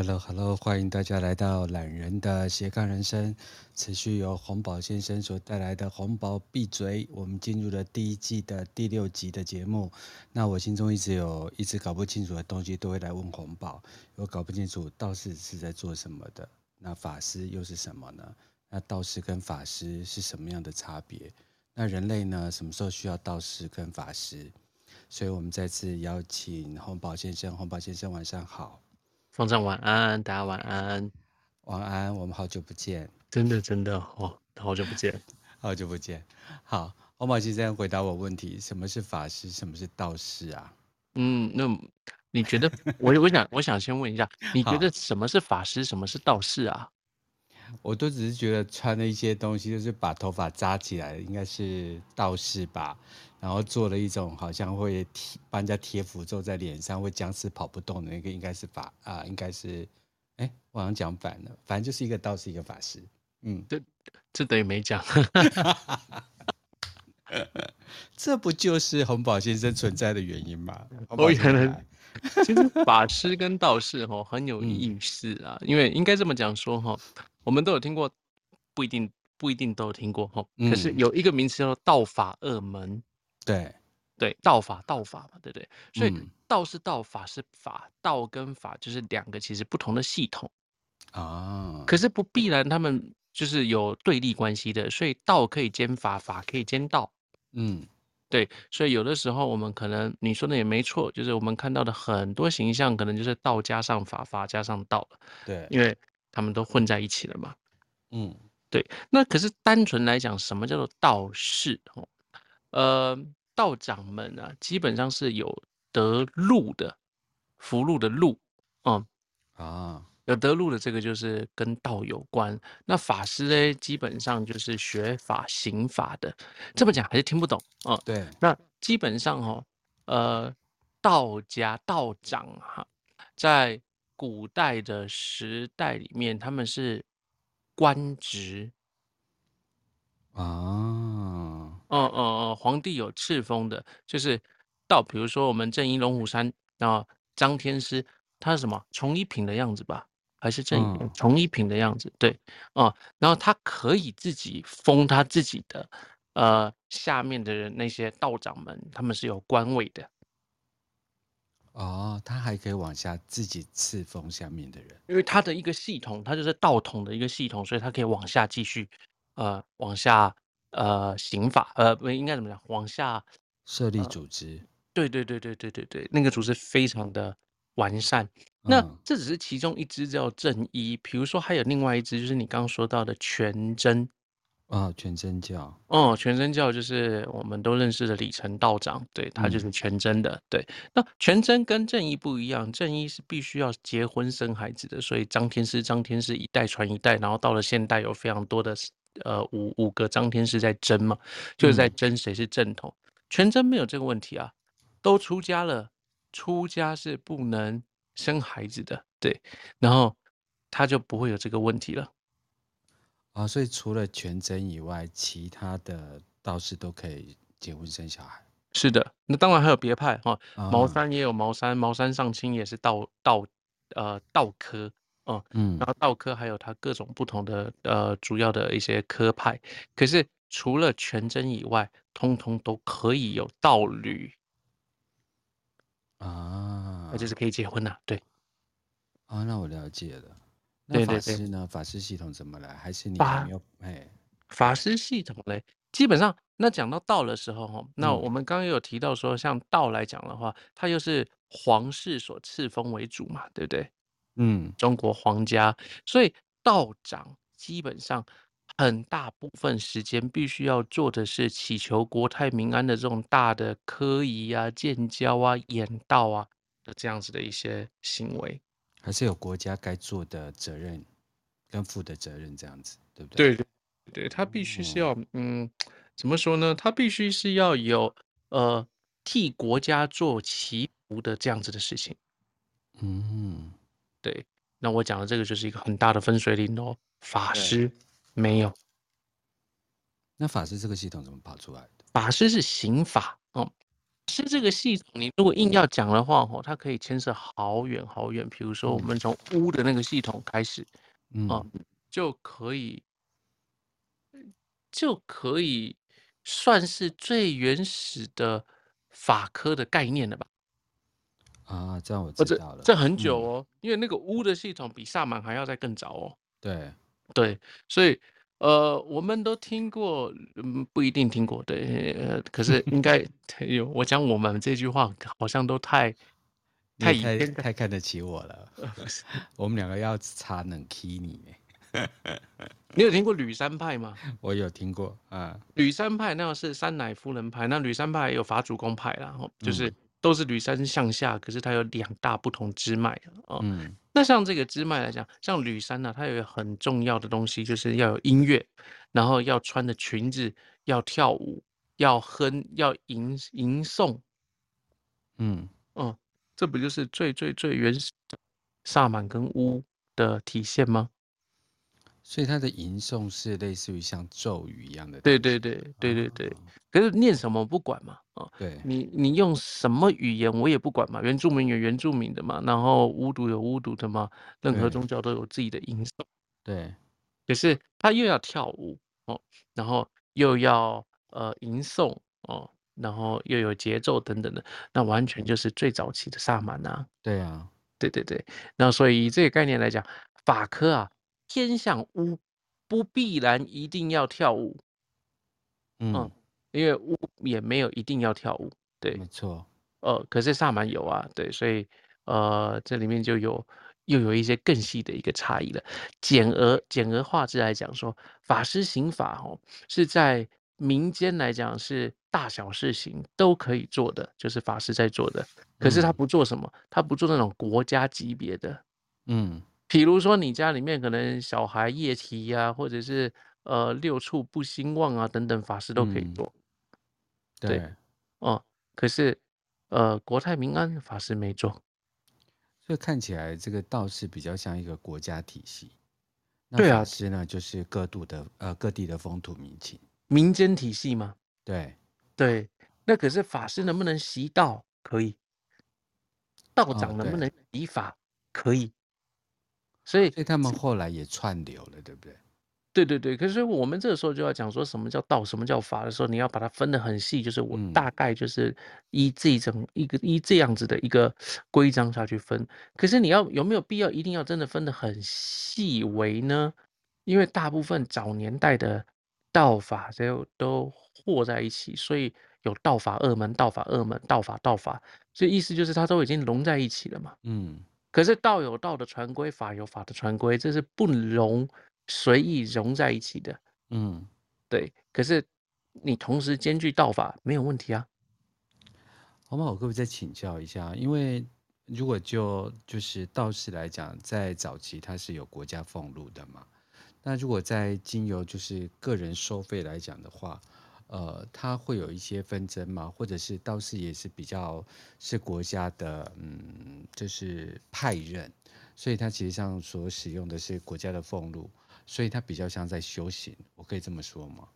Hello，Hello，欢迎大家来到懒人的斜杠人生，持续由红宝先生所带来的红宝闭嘴。我们进入了第一季的第六集的节目。那我心中一直有一直搞不清楚的东西，都会来问红宝。我搞不清楚道士是在做什么的，那法师又是什么呢？那道士跟法师是什么样的差别？那人类呢？什么时候需要道士跟法师？所以我们再次邀请红宝先生。红宝先生，晚上好。放上晚安，大家晚安，晚安。我们好久不见，真的真的哦，好久不见，好久不见。好，欧宝先生回答我问题：什么是法师？什么是道士啊？嗯，那你觉得？我我想我想先问一下，你觉得什么是法师？什么是道士啊？我都只是觉得穿了一些东西，就是把头发扎起来，应该是道士吧。然后做了一种好像会贴帮人家贴符咒在脸上，会僵尸跑不动的那个，应该是法啊，应该是，哎，我好像讲反了，反正就是一个道士，一个法师。嗯，这这等于没讲。这不就是洪宝先生存在的原因吗？我原来其实法师跟道士哈很有意思啊，嗯、因为应该这么讲说哈，我们都有听过，不一定不一定都有听过哈，可是有一个名词叫做道法二门。对，对，道法道法嘛，对不对？所以道是道，法是法，道跟法就是两个其实不同的系统啊。可是不必然他们就是有对立关系的，所以道可以兼法，法可以兼道。嗯，对。所以有的时候我们可能你说的也没错，就是我们看到的很多形象，可能就是道加上法，法加上道。对，因为他们都混在一起了嘛。嗯，对。那可是单纯来讲，什么叫做道士？哦，呃。道长们啊，基本上是有得禄的，福禄的禄，嗯啊，有得禄的这个就是跟道有关。那法师呢，基本上就是学法行法的。这么讲还是听不懂哦。对，那基本上哦，呃，道家道长哈，在古代的时代里面，他们是官职啊。嗯嗯嗯，皇帝有赐封的，就是到比如说我们正一龙虎山啊，张天师他是什么从一品的样子吧，还是正一从一品的样子？对，啊，然后他可以自己封他自己的，呃，下面的人那些道长们，他们是有官位的。哦，他还可以往下自己赐封下面的人，因为他的一个系统，他就是道统的一个系统，所以他可以往下继续，呃，往下。呃，刑法呃，不应该怎么讲？往下设立组织，对对对对对对对，那个组织非常的完善。那这只是其中一支叫正一，比如说还有另外一支，就是你刚刚说到的全真啊，全真教。哦，全真教就是我们都认识的李成道长，对，他就是全真的。对，那全真跟正一不一样，正一是必须要结婚生孩子的，所以张天师张天师一代传一代，然后到了现代有非常多的。呃，五五个张天师在争嘛，就是在争谁是正统。嗯、全真没有这个问题啊，都出家了，出家是不能生孩子的，对，然后他就不会有这个问题了。啊，所以除了全真以外，其他的道士都可以结婚生小孩。是的，那当然还有别派哈，茅山也有茅山，茅山上清也是道道呃道科。哦，嗯，然后道科还有它各种不同的呃主要的一些科派，可是除了全真以外，通通都可以有道侣啊，那就是可以结婚了，对，啊，那我了解了。那法师呢？对对对，法师系统怎么来？还是你还没有？哎，法师系统嘞，基本上那讲到道的时候，哈，那我们刚刚有提到说，像道来讲的话，它又是皇室所赐封为主嘛，对不对？嗯，中国皇家，所以道长基本上很大部分时间必须要做的是祈求国泰民安的这种大的科仪啊、建交啊、演道啊的这样子的一些行为，还是有国家该做的责任跟负的责任这样子，对不对？对对对，他必须是要，嗯，怎么说呢？他必须是要有呃替国家做祈福的这样子的事情，嗯。对，那我讲的这个就是一个很大的分水岭哦。法师没有，那法师这个系统怎么跑出来的？法师是刑法哦，是这个系统，你如果硬要讲的话，哦，它可以牵涉好远好远。比如说，我们从巫的那个系统开始，嗯，啊，就可以，就可以算是最原始的法科的概念了吧？啊，这样我知道了。这，这很久哦，嗯，因为那个巫的系统比萨满还要再更早哦。对，对，所以。呃，我们都听过，嗯，不一定听过，对，呃，可是应该有。我讲我们这句话，好像都太 太太太看得起我了。我们两个要查冷 key 你。你有听过吕山派吗？我有听过啊。吕山派那是三乃夫人派，那吕山派也有法主公派啦，就是都是吕山向下，可是它有两大不同支脉啊。嗯。那像这个支脉来讲，像吕山呢、啊，它有个很重要的东西，就是要有音乐，然后要穿的裙子，要跳舞，要哼，要吟吟诵。嗯嗯，这不就是最最最原始的萨满跟巫的体现吗？所以它的吟诵是类似于像咒语一样的。对对对对对对。哦、可是念什么不管嘛？啊、哦，对，你你用什么语言我也不管嘛。原住民有原住民的嘛，然后巫毒有巫毒的嘛。任何宗教都有自己的吟诵。对。可是他又要跳舞哦，然后又要呃吟诵哦，然后又有节奏等等的，那完全就是最早期的萨满啊。对啊，对对对。那所以以这个概念来讲，法科啊。偏向巫，不必然一定要跳舞，嗯，嗯，因为巫也没有一定要跳舞，对，没错，呃，可是萨满有啊，对，所以呃，这里面就有又有一些更细的一个差异了。简而简而化之来讲说，法师行法哦，是在民间来讲是大小事情都可以做的，就是法师在做的，可是他不做什么，嗯、他不做那种国家级别的，嗯。比如说，你家里面可能小孩夜啼呀，或者是呃六畜不兴旺啊等等，法师都可以做。嗯、对，哦、嗯，可是呃国泰民安法师没做，所以看起来这个道士比较像一个国家体系。对啊，法师呢就是各度的呃各地的风土民情，民间体系吗？对对，那可是法师能不能习道？可以。道长能不能习法？哦、可以。所以，所以他们后来也串流了，对不对？对对对。可是我们这个时候就要讲说什么叫道，什么叫法的时候，你要把它分得很细，就是我大概就是依这种一个依这样子的一个规章下去分。可是你要有没有必要一定要真的分得很细微呢？因为大部分早年代的道法都都和在一起，所以有道法二门、道法二门、道法道法，所以意思就是它都已经融在一起了嘛。嗯。可是道有道的传规，法有法的传规，这是不容随意融在一起的。嗯，对。可是你同时兼具道法，没有问题啊。好吗？我可不可以再请教一下？因为如果就就是道士来讲，在早期他是有国家俸禄的嘛。那如果在经由就是个人收费来讲的话，呃，它会有一些纷争吗？或者是倒是也是比较是国家的，嗯，就是派任，所以它其实上所使用的是国家的俸禄，所以它比较像在修行，我可以这么说吗？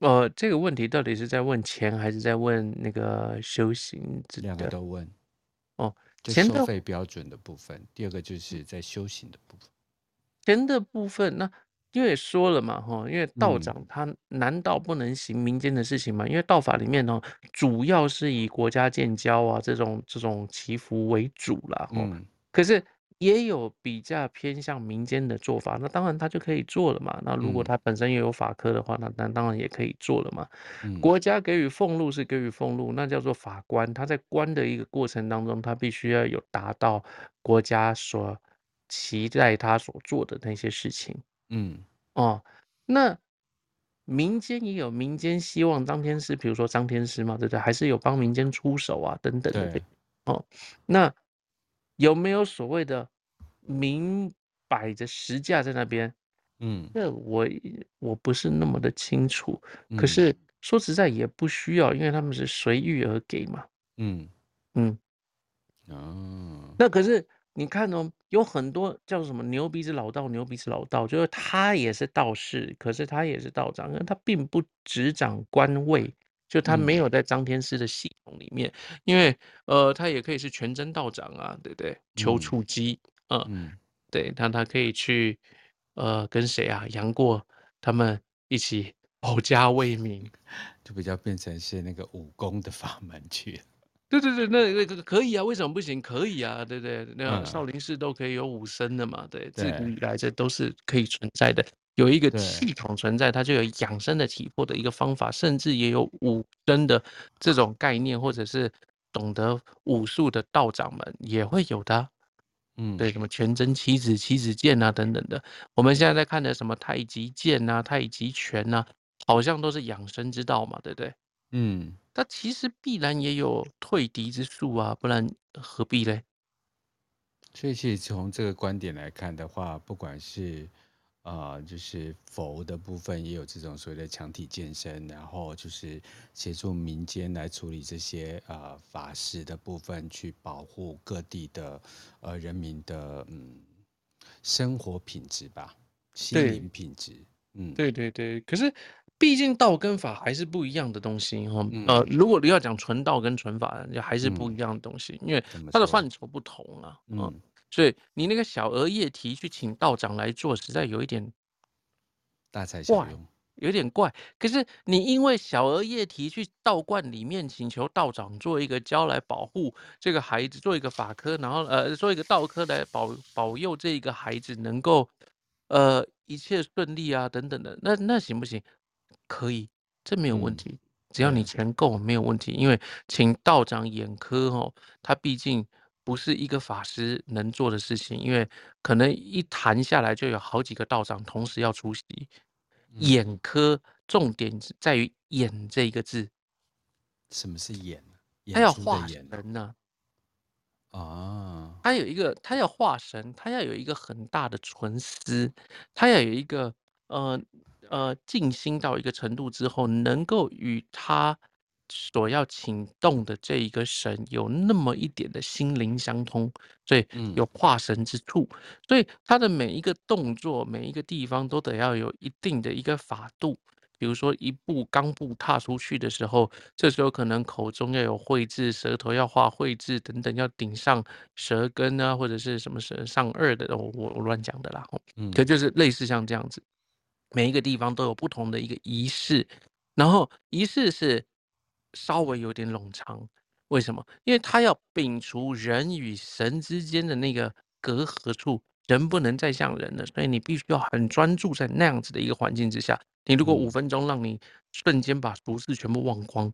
呃，这个问题到底是在问钱还是在问那个修行？两个都问。哦，就收费标准的部分，第二个就是在修行的部分。钱的部分，那。因为说了嘛，哈，因为道长他难道不能行民间的事情吗？因为道法里面呢，主要是以国家建交啊这种这种祈福为主啦，哈。可是也有比较偏向民间的做法，那当然他就可以做了嘛。那如果他本身也有法科的话，那那当然也可以做了嘛。国家给予俸禄是给予俸禄，那叫做法官。他在官的一个过程当中，他必须要有达到国家所期待他所做的那些事情。嗯哦，那民间也有民间希望张天师，比如说张天师嘛，对不对？还是有帮民间出手啊，等等的。哦，那有没有所谓的明摆着实价在那边？嗯，那我我不是那么的清楚。可是说实在也不需要，因为他们是随遇而给嘛。嗯嗯哦，那可是。你看哦，有很多叫什么牛鼻子老道，牛鼻子老道，就是他也是道士，可是他也是道长，他并不执掌官位，就他没有在张天师的系统里面，嗯、因为呃，他也可以是全真道长啊，对不对？丘处机，嗯，嗯对，他他可以去呃跟谁啊？杨过他们一起保家卫民，就比较变成是那个武功的法门去。对对对，那那个可以啊，为什么不行？可以啊，对不对？那少林寺都可以有武僧的嘛，对，自古以来这都是可以存在的，有一个系统存在，它就有养生的体魄的一个方法，甚至也有武僧的这种概念，或者是懂得武术的道长们也会有的。嗯，对，什么全真七子、七子剑啊等等的，我们现在在看的什么太极剑啊、太极拳啊，好像都是养生之道嘛，对不对？嗯。他其实必然也有退敌之术啊，不然何必嘞？所以，其实从这个观点来看的话，不管是啊、呃，就是佛的部分，也有这种所谓的强体健身，然后就是协助民间来处理这些啊、呃、法事的部分，去保护各地的呃人民的嗯生活品质吧，心灵品质。嗯，对对对，可是。毕竟道跟法还是不一样的东西哈，呃，如果你要讲纯道跟纯法，就还是不一样的东西，因为它的范畴不同啊，嗯，所以你那个小额业题去请道长来做，实在有一点大材小用，有点怪。可是你因为小额业题去道观里面请求道长做一个教来保护这个孩子，做一个法科，然后呃做一个道科来保保佑这个孩子能够呃一切顺利啊等等的，那那行不行？可以，这没有问题，只要你钱够，没有问题。因为请道长眼科哦，他毕竟不是一个法师能做的事情，因为可能一谈下来就有好几个道长同时要出席。眼科重点在于“眼”这一个字。什么是眼？他要化神呢？啊，他有一个，他要化神，他要有一个很大的存思，他要有一个呃。呃，静心到一个程度之后，能够与他所要请动的这一个神有那么一点的心灵相通，所以有化神之处。嗯、所以他的每一个动作，每一个地方都得要有一定的一个法度。比如说一步刚步踏出去的时候，这时候可能口中要有绘字，舌头要画绘字等等，要顶上舌根啊，或者是什么舌上颚的，我我乱讲的啦。嗯，可就是类似像这样子。每一个地方都有不同的一个仪式，然后仪式是稍微有点冗长。为什么？因为他要摒除人与神之间的那个隔阂处，人不能再像人了，所以你必须要很专注在那样子的一个环境之下。你如果五分钟让你瞬间把俗事全部忘光，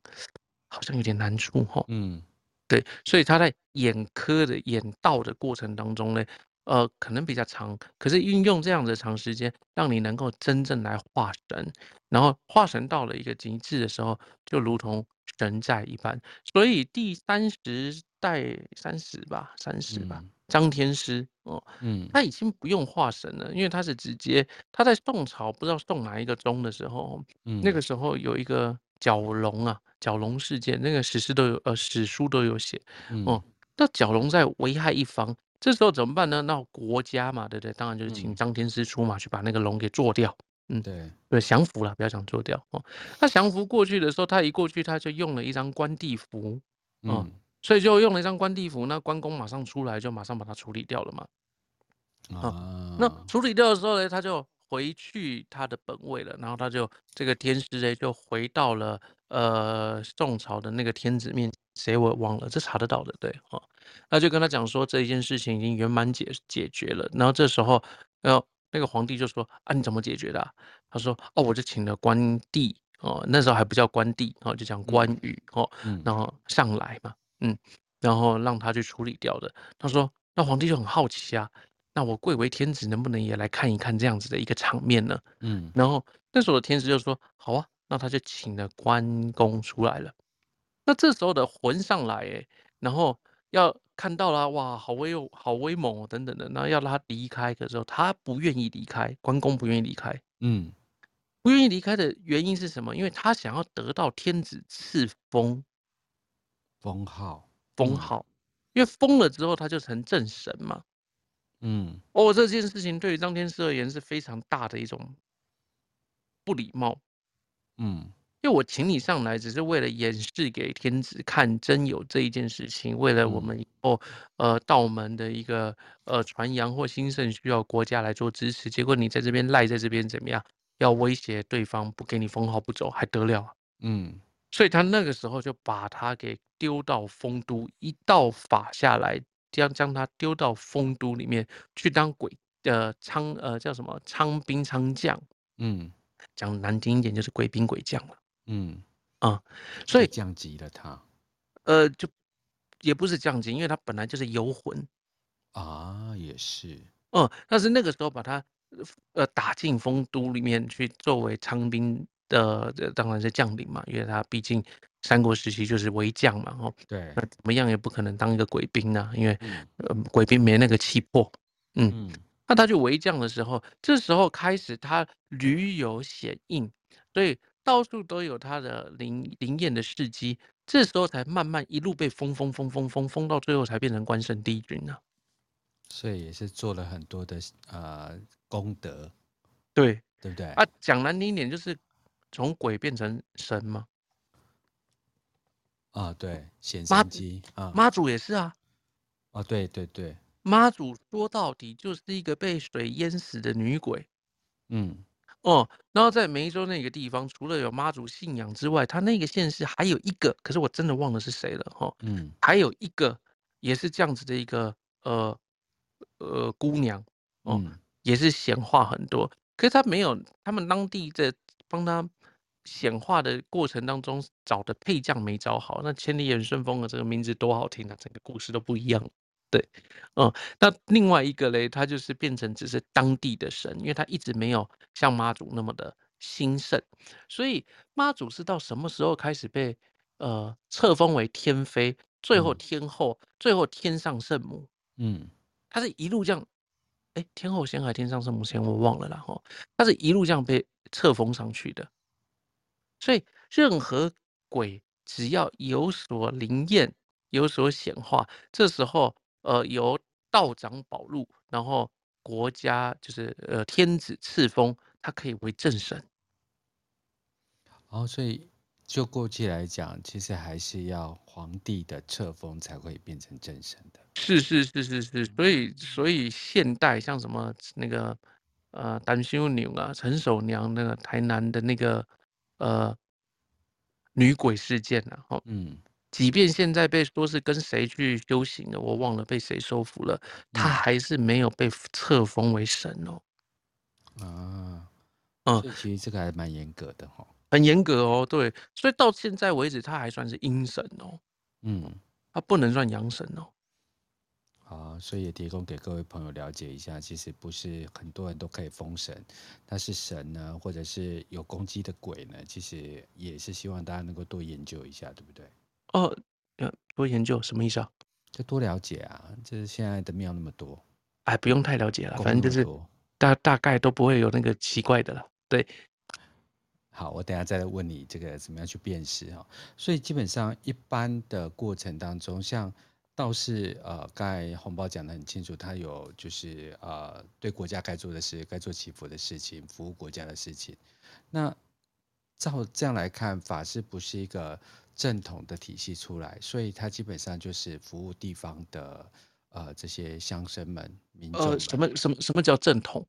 好像有点难处哈。嗯，对，所以他在演科的演道的过程当中呢。呃，可能比较长，可是运用这样的长时间，让你能够真正来化神，然后化神到了一个极致的时候，就如同神在一般。所以第三十代三十吧，三十吧，张天师哦，嗯，他已经不用化神了，因为他是直接他在宋朝不知道宋哪一个宗的时候，嗯，那个时候有一个蛟龙啊，蛟龙事件，那个史诗都有，呃，史书都有写，哦，那蛟龙在危害一方。这时候怎么办呢？那国家嘛，对不对？当然就是请张天师出马去把那个龙给做掉。嗯，对对，降服了，不要讲做掉哦。他降服过去的时候，他一过去他就用了一张关帝符，嗯，所以就用了一张关帝符，那关公马上出来就马上把他处理掉了嘛。啊，那处理掉的时候呢，他就回去他的本位了，然后他就这个天师呢就回到了呃宋朝的那个天子面前。谁我忘了，这查得到的，对，哈，那就跟他讲说这一件事情已经圆满解解决了。然后这时候，然后那个皇帝就说啊，你怎么解决的啊？他说哦，我就请了关帝哦，那时候还不叫关帝哦，就讲关羽哦，然后上来嘛，嗯，然后让他去处理掉的。他说，那皇帝就很好奇啊，那我贵为天子，能不能也来看一看这样子的一个场面呢？嗯，然后那时候的天子就说好啊，那他就请了关公出来了。那这时候的魂上来，哎，然后要看到了，哇，好威哦，好威猛哦，等等的，然后要他离开的时候，他不愿意离开，关公不愿意离开，嗯，不愿意离开的原因是什么？因为他想要得到天子赐封，封号，封号，因为封了之后他就成正神嘛，嗯，哦，这件事情对于张天师而言是非常大的一种不礼貌，嗯。因为我请你上来，只是为了演示给天子看，真有这一件事情，为了我们以后、嗯、呃道门的一个呃传扬或兴盛，需要国家来做支持。结果你在这边赖在这边怎么样？要威胁对方不给你封号不走，还得了？嗯，所以他那个时候就把他给丢到丰都，一道法下来，将将他丢到丰都里面去当鬼呃仓呃叫什么仓兵仓将。嗯，讲难听一点就是鬼兵鬼将了。嗯。啊，所以降级了他，呃，就也不是降级，因为他本来就是游魂啊，也是，嗯，但是那个时候把他呃打进丰都里面去，作为仓兵的，当然是将领嘛，因为他毕竟三国时期就是为将嘛，哦，对，那怎么样也不可能当一个鬼兵啊，因为、嗯、呃鬼兵没那个气魄，嗯，嗯，那他去为将的时候，这时候开始他屡有显应，所以。到处都有他的灵灵验的事迹，这时候才慢慢一路被封封封封封封到最后才变成关圣帝君呢、啊。所以也是做了很多的呃功德，对对不对？啊，讲难听一点就是从鬼变成神嘛。啊，对，显神机啊，妈祖也是啊。啊，对对对，妈祖说到底就是一个被水淹死的女鬼。嗯。哦，然后在梅州那个地方，除了有妈祖信仰之外，他那个县市还有一个，可是我真的忘了是谁了哈。嗯，还有一个也是这样子的一个呃呃姑娘，哦，嗯、也是显化很多，可是他没有他们当地在帮他显化的过程当中找的配将没找好，那千里眼顺风的这个名字多好听啊，整个故事都不一样。对，嗯，那另外一个嘞，他就是变成只是当地的神，因为他一直没有像妈祖那么的兴盛，所以妈祖是到什么时候开始被呃册封为天妃，最后天后，嗯、最后天上圣母，嗯，他是一路这样，哎，天后先还天上圣母先，我忘了啦哈，他是一路这样被册封上去的，所以任何鬼只要有所灵验，有所显化，这时候。呃，由道长保路，然后国家就是呃天子赐封，他可以为正神。哦，所以就过去来讲，其实还是要皇帝的册封才会变成正神的。是是是是是，所以所以现代像什么那个呃陈守娘啊、陈守娘那个台南的那个呃女鬼事件啊，哦，嗯。即便现在被说是跟谁去修行的，我忘了被谁收服了，他还是没有被册封为神哦。啊，嗯，其实这个还蛮严格的哈，很严格哦。对，所以到现在为止，他还算是阴神哦。嗯，他不能算阳神哦。好，所以也提供给各位朋友了解一下，其实不是很多人都可以封神，但是神呢，或者是有攻击的鬼呢，其实也是希望大家能够多研究一下，对不对？哦，多研究什么意思啊？就多了解啊！就是现在的庙那么多，哎，不用太了解了，反正就是大大概都不会有那个奇怪的了。对，好，我等下再来问你这个怎么样去辨识哈。所以基本上一般的过程当中，像道士呃，刚才红包讲的很清楚，他有就是呃，对国家该做的事，该做祈福的事情，服务国家的事情。那照这样来看，法师不是一个。正统的体系出来，所以它基本上就是服务地方的呃这些乡绅们、民众们。呃，什么什么什么叫正统？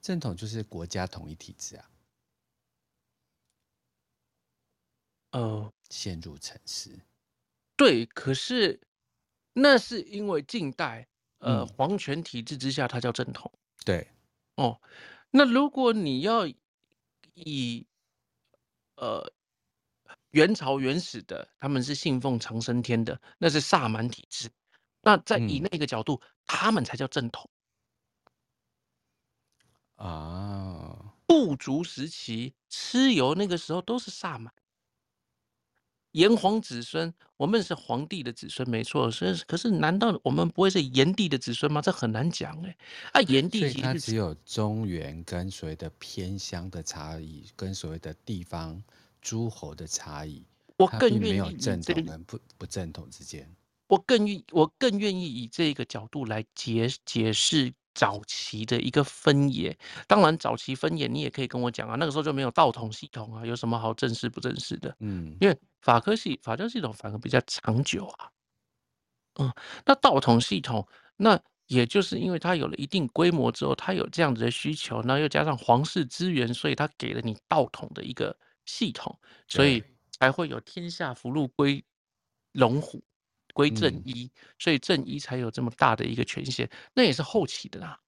正统就是国家统一体制啊。呃，陷入沉思。对，可是那是因为近代呃、嗯、皇权体制之下，它叫正统。对，哦，那如果你要以呃。元朝原始的，他们是信奉长生天的，那是萨满体制。那在以那个角度，嗯、他们才叫正统啊。部族时期蚩尤那个时候都是萨满，炎黄子孙，我们是皇帝的子孙，没错。是，可是难道我们不会是炎帝的子孙吗？这很难讲哎。啊，炎帝其实他只有中原跟所谓的偏乡的差异，跟所谓的地方。诸侯的差异，我更愿意没有正统跟不不正统之间。我更愿我更愿意以这个角度来解解释早期的一个分野。当然，早期分野你也可以跟我讲啊，那个时候就没有道统系统啊，有什么好正式不正式的？嗯，因为法科系法教系统反而比较长久啊。嗯，那道统系统，那也就是因为它有了一定规模之后，它有这样子的需求，那又加上皇室资源，所以它给了你道统的一个系统，所以才会有天下福禄归龙虎。归正一，嗯，所以正一才有这么大的一个权限，那也是后期的啦。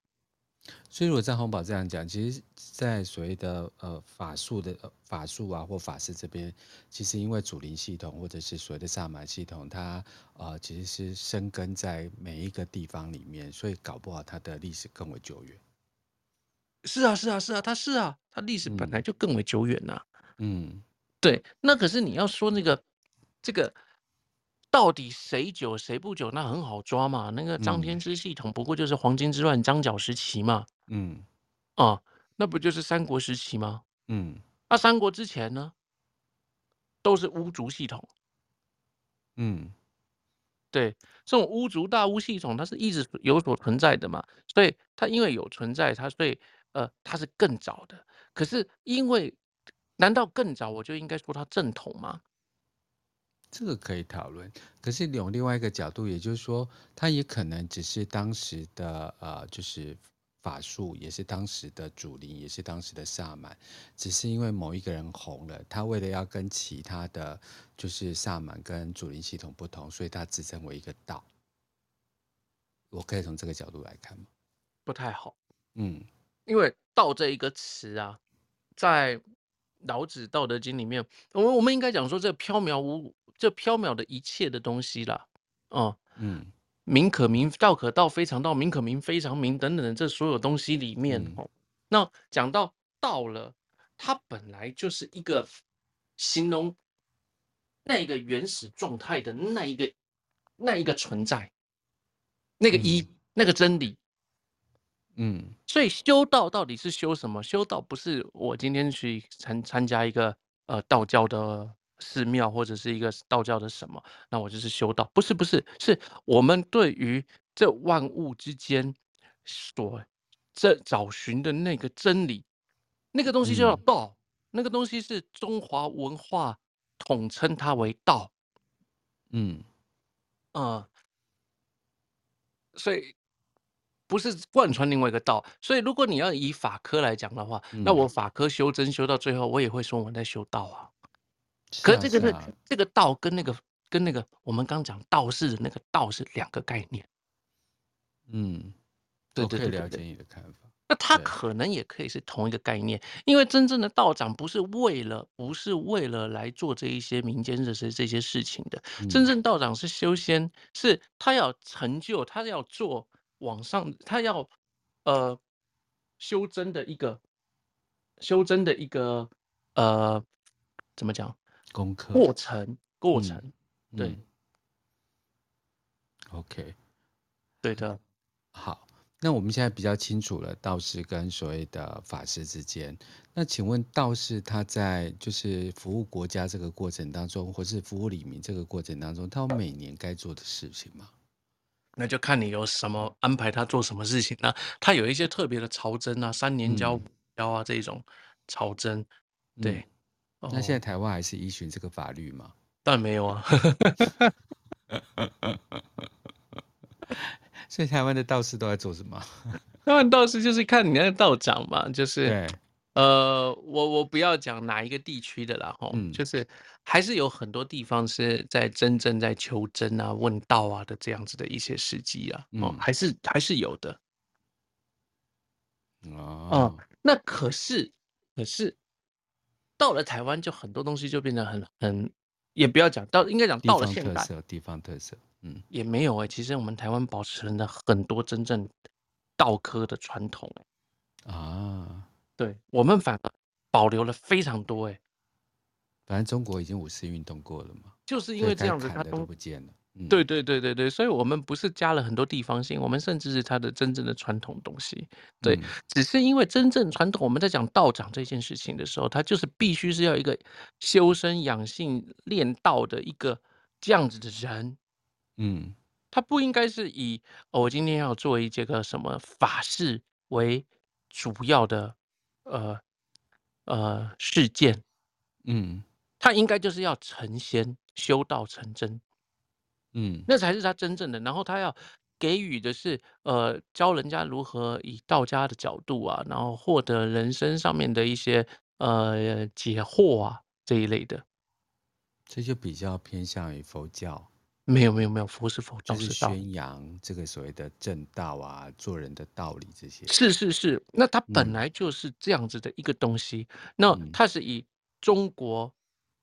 所以如果张宏宝这样讲，其实，在所谓的呃法术的法术啊或法师这边，其实因为祖灵系统或者是所谓的萨满系统，它呃其实是生根在每一个地方里面，所以搞不好它的历史更为久远。是啊，是啊，是啊，它是啊，它历史本来就更为久远呐，啊。嗯，对。那可是你要说那个这个。到底谁久谁不久？那很好抓嘛。那个张天师系统不过就是黄巾之乱张角时期嘛。嗯，啊，那不就是三国时期吗？嗯，那三国之前呢，都是巫族系统。嗯，对，这种巫族大巫系统，它是一直有所存在的嘛。所以它因为有存在，它所以呃，它是更早的。可是因为，难道更早我就应该说他正统吗？这个可以讨论，可是有另外一个角度，也就是说，他也可能只是当时的呃，就是法术，也是当时的主灵，也是当时的萨满，只是因为某一个人红了，他为了要跟其他的就是萨满跟主灵系统不同，所以他自称为一个道。我可以从这个角度来看吗？不太好，嗯，因为“道”这一个词啊，在老子《道德经》里面，我们我们应该讲说这缥缈无。这缥缈的一切的东西啦，哦，嗯，名可名，道可道，非常道；名可名，非常名，等等的这所有东西里面，哦，嗯，那讲到道了，它本来就是一个形容那个原始状态的那一个那一个存在，那个一，嗯，那个真理，嗯，所以修道到底是修什么？修道不是我今天去参参加一个呃道教的。寺庙或者是一个道教的什么，那我就是修道，不是不是，是我们对于这万物之间所这找寻的那个真理，那个东西就叫道，嗯、那个东西是中华文化统称它为道，嗯，啊、呃，所以不是贯穿另外一个道，所以如果你要以法科来讲的话，那我法科修真修到最后，我也会说我在修道啊。可是这个是，是、啊、这个道跟那个跟那个我们刚讲道士的那个道是两个概念。嗯，对对对，了解你的看法。那他可能也可以是同一个概念，因为真正的道长不是为了不是为了来做这一些民间的这这些事情的。真正道长是修仙，是他要成就，他要做往上，他要呃修真的一个修真的一个呃怎么讲？功课过程过程，嗯、对、嗯、，OK，对的。好，那我们现在比较清楚了道士跟所谓的法师之间。那请问道士他在就是服务国家这个过程当中，或是服务李民这个过程当中，他有每年该做的事情吗？那就看你有什么安排，他做什么事情。那他有一些特别的朝征啊，三年交交啊这种朝征，嗯、对。嗯那现在台湾还是依循这个法律吗？当然没有啊，所以台湾的道士都在做什么？台湾道士就是看你那个道长嘛，就是，呃，我我不要讲哪一个地区的啦，吼、嗯，就是还是有很多地方是在真正在求真啊、问道啊的这样子的一些时机啊，哦、嗯，还是还是有的。哦、嗯，那可是可是。到了台湾，就很多东西就变得很很，也不要讲到，应该讲到了现代，地方特色，地方特色，嗯，也没有哎、欸。其实我们台湾保持了很多真正道科的传统哎、欸，啊，对，我们反而保留了非常多哎、欸。反正中国已经五四运动过了嘛，就是因为这样子，它都不见了。嗯、对对对对对，所以我们不是加了很多地方性，我们甚至是它的真正的传统东西。对，嗯、只是因为真正传统，我们在讲道长这件事情的时候，他就是必须是要一个修身养性、练道的一个这样子的人。嗯，他不应该是以、哦、我今天要做一这个什么法事为主要的呃呃事件，嗯，它应该就是要成仙、修道成真，嗯，那才是他真正的。然后他要给予的是呃教人家如何以道家的角度啊，然后获得人生上面的一些呃解惑啊这一类的。这就比较偏向于佛教，没有没有没有，佛是佛，道是是道，宣扬这个所谓的正道啊，做人的道理这些。是是是，那它本来就是这样子的一个东西，嗯、那它是以中国